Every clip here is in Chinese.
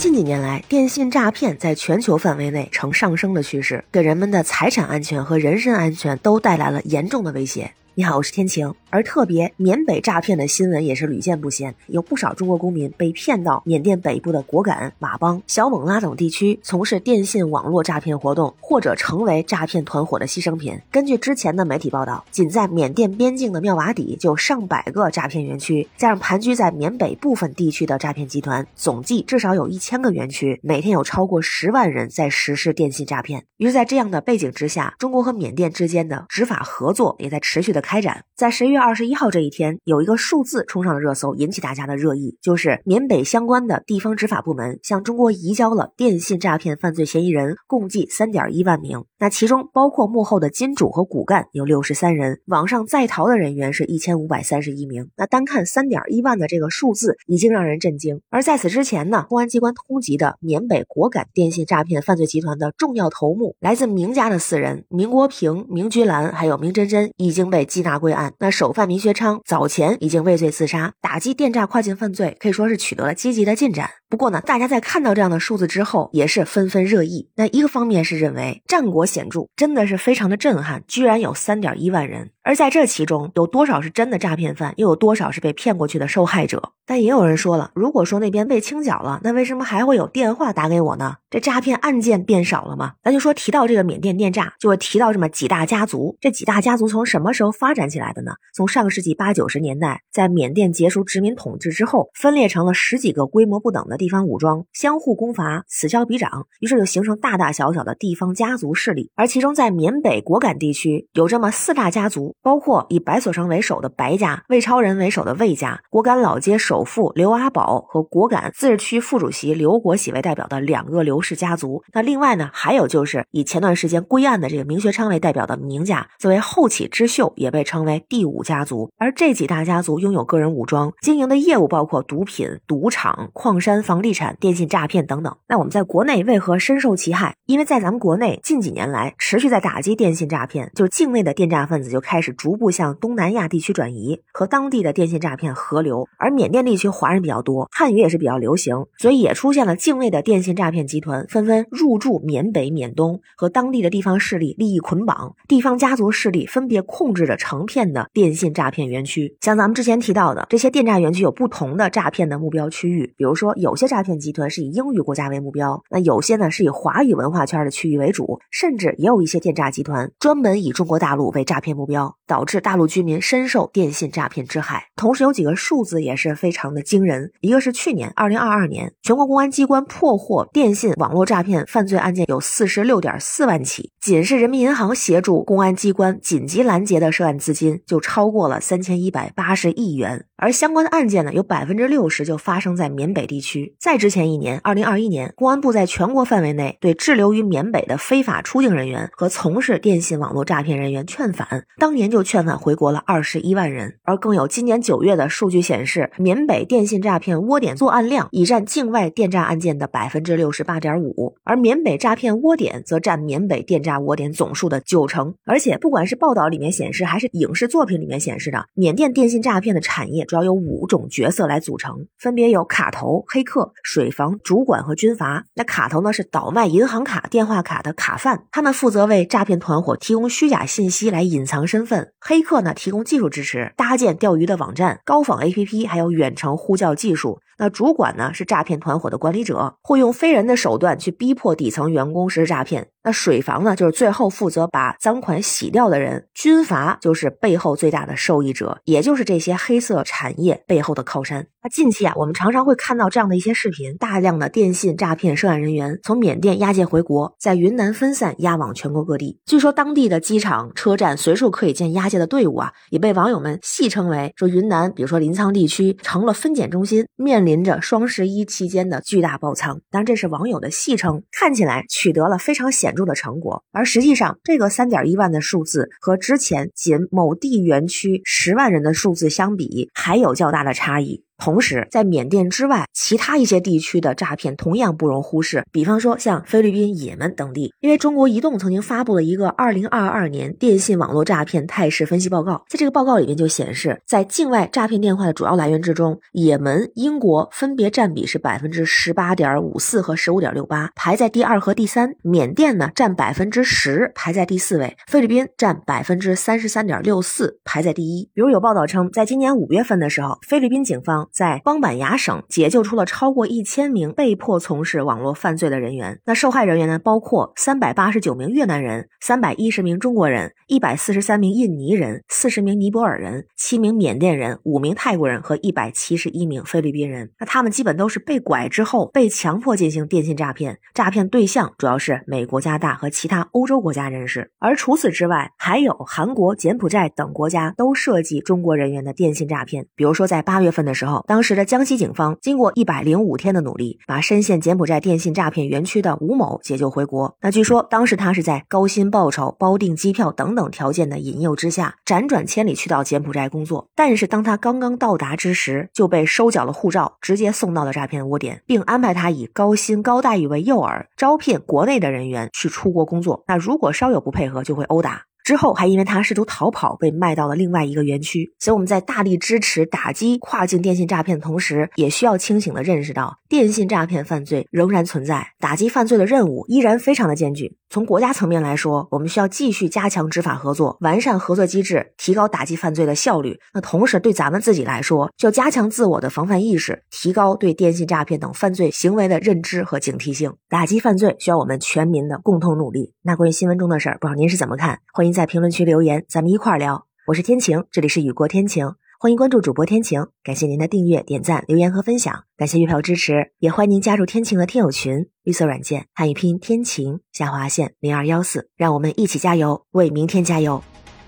近几年来，电信诈骗在全球范围内呈上升的趋势，给人们的财产安全和人身安全都带来了严重的威胁。你好，我是天晴。而特别缅北诈骗的新闻也是屡见不鲜，有不少中国公民被骗到缅甸北部的果敢、佤邦、小勐拉等地区从事电信网络诈骗活动，或者成为诈骗团伙的牺牲品。根据之前的媒体报道，仅在缅甸边境的妙瓦底就上百个诈骗园区，加上盘踞在缅北部分地区的诈骗集团，总计至少有一千个园区，每天有超过十万人在实施电信诈骗。于是，在这样的背景之下，中国和缅甸之间的执法合作也在持续的开展。在十一月二十一号这一天，有一个数字冲上了热搜，引起大家的热议，就是缅北相关的地方执法部门向中国移交了电信诈骗犯罪嫌疑人，共计三点一万名。那其中包括幕后的金主和骨干有六十三人，网上在逃的人员是一千五百三十一名。那单看三点一万的这个数字，已经让人震惊。而在此之前呢，公安机关通缉的缅北果敢电信诈骗犯罪集团的重要头目，来自明家的四人明国平、明菊兰还有明真真，已经被缉拿归案。那首犯明学昌早前已经畏罪自杀，打击电诈跨境犯罪可以说是取得了积极的进展。不过呢，大家在看到这样的数字之后，也是纷纷热议。那一个方面是认为战果显著，真的是非常的震撼，居然有三点一万人。而在这其中，有多少是真的诈骗犯，又有多少是被骗过去的受害者？但也有人说了，如果说那边被清剿了，那为什么还会有电话打给我呢？这诈骗案件变少了吗？咱就说提到这个缅甸电诈，就会提到这么几大家族。这几大家族从什么时候发展起来的呢？从上个世纪八九十年代，在缅甸结束殖民统治之后，分裂成了十几个规模不等的地方武装，相互攻伐，此消彼长，于是就形成大大小小的地方家族势力。而其中在缅北果敢地区，有这么四大家族，包括以白所成为首的白家、魏超人为首的魏家、果敢老街首富刘阿宝和果敢自治区副主席刘国喜为代表的两个刘氏家族。那另外呢，还有就是以前段时间归案的这个明学昌为代表的明家，作为后起之秀，也被称为第五家族。而这几大家族拥有个人武装，经营的业务包括毒品、赌场、矿山、房地产、电信诈骗等等。那我们在国内为何深受其害？因为在咱们国内近几年来持续在打击电信诈骗，就境内的电诈分子就开始逐步向东南亚地区转移，和当地的电信诈骗合流。而缅甸地区华人比较多，汉语也是比较流行，所以也出现了境内的电信诈骗集团纷纷入驻缅北、缅东，和当地的地方势力利益捆绑，地方家族势力分别控制着成片的电信诈骗园区。像咱们之前提到的，这些电诈园区有不同的诈骗的目标区域，比如说有些诈骗集团是以英语国家为目标，那有些呢是以华语文化圈的区域为主，甚至也有一些电诈集团专门以中国大陆为诈骗目标，导致大陆居民深受电信诈骗之害。同时，有几个数字也是非常的惊人，一个是去年二零二二年，全国公安机关破获电信网络诈骗犯罪案件有四十六点四万起，仅是人民银行协助公安机关紧急拦截的涉案案资金就超过了三千一百八十亿元，而相关的案件呢，有百分之六十就发生在缅北地区。在之前一年，二零二一年，公安部在全国范围内对滞留于缅北的非法出境人员和从事电信网络诈骗人员劝返，当年就劝返回国了二十一万人。而更有今年九月的数据显示，缅北电信诈骗窝点作案量已占境外电诈案件的百分之六十八点五，而缅北诈骗窝点则占缅北电诈窝点总数的九成。而且，不管是报道里面显示，还是影视作品里面显示的，缅甸电信诈骗的产业主要有五种角色来组成，分别有卡头、黑客、水房、主管和军阀。那卡头呢，是倒卖银行卡、电话卡的卡贩，他们负责为诈骗团伙提供虚假信息来隐藏身份。黑客呢，提供技术支持，搭建钓鱼的网站、高仿 APP，还有远程呼叫技术。那主管呢，是诈骗团伙的管理者，会用非人的手段去逼迫底层员工实施诈骗。那水房呢，就是最后负责把赃款洗掉的人；军阀就是背后最大的受益者，也就是这些黑色产业背后的靠山。那近期啊，我们常常会看到这样的一些视频：大量的电信诈骗涉案人员从缅甸押解回国，在云南分散押往全国各地。据说当地的机场、车站随处可以见押解的队伍啊，也被网友们戏称为说云南，比如说临沧地区成了分拣中心，面临着双十一期间的巨大爆仓。当然，这是网友的戏称，看起来取得了非常显显著的成果，而实际上这个三点一万的数字和之前仅某地园区十万人的数字相比，还有较大的差异。同时，在缅甸之外，其他一些地区的诈骗同样不容忽视。比方说，像菲律宾、也门等地，因为中国移动曾经发布了一个二零二二年电信网络诈骗态势分析报告，在这个报告里面就显示，在境外诈骗电话的主要来源之中，也门、英国分别占比是百分之十八点五四和十五点六八，排在第二和第三。缅甸呢占百分之十，排在第四位；菲律宾占百分之三十三点六四，排在第一。比如有报道称，在今年五月份的时候，菲律宾警方在邦板牙省解救出了超过一千名被迫从事网络犯罪的人员。那受害人员呢，包括三百八十九名越南人、三百一十名中国人、一百四十三名印尼人、四十名尼泊尔人、七名缅甸人、五名泰国人和一百七十一名菲律宾人。那他们基本都是被拐之后被强迫进行电信诈骗，诈骗对象主要是美国、加拿大和其他欧洲国家人士。而除此之外，还有韩国、柬埔寨等国家都涉及中国人员的电信诈骗。比如说，在八月份的时候，当时的江西警方经过一百零五天的努力，把深陷柬埔寨电信诈骗园区的吴某解救回国。那据说当时他是在高薪报酬、包订机票等等条件的引诱之下，辗转千里去到柬埔寨工作。但是当他刚刚到达之时，就被收缴了护照，直接送到了诈骗窝点，并安排他以高薪高待遇为诱饵，招聘国内的人员去出国工作。那如果稍有不配合，就会殴打。之后还因为他试图逃跑，被卖到了另外一个园区。所以我们在大力支持打击跨境电信诈骗的同时，也需要清醒的认识到，电信诈骗犯罪仍然存在，打击犯罪的任务依然非常的艰巨。从国家层面来说，我们需要继续加强执法合作，完善合作机制，提高打击犯罪的效率。那同时对咱们自己来说，就要加强自我的防范意识，提高对电信诈骗等犯罪行为的认知和警惕性。打击犯罪需要我们全民的共同努力。那关于新闻中的事儿，不知道您是怎么看？欢迎在评论区留言，咱们一块儿聊。我是天晴，这里是雨过天晴。欢迎关注主播天晴，感谢您的订阅、点赞、留言和分享，感谢月票支持，也欢迎您加入天晴的听友群，绿色软件汉语拼天晴下划线零二幺四，让我们一起加油，为明天加油，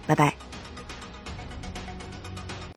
拜拜。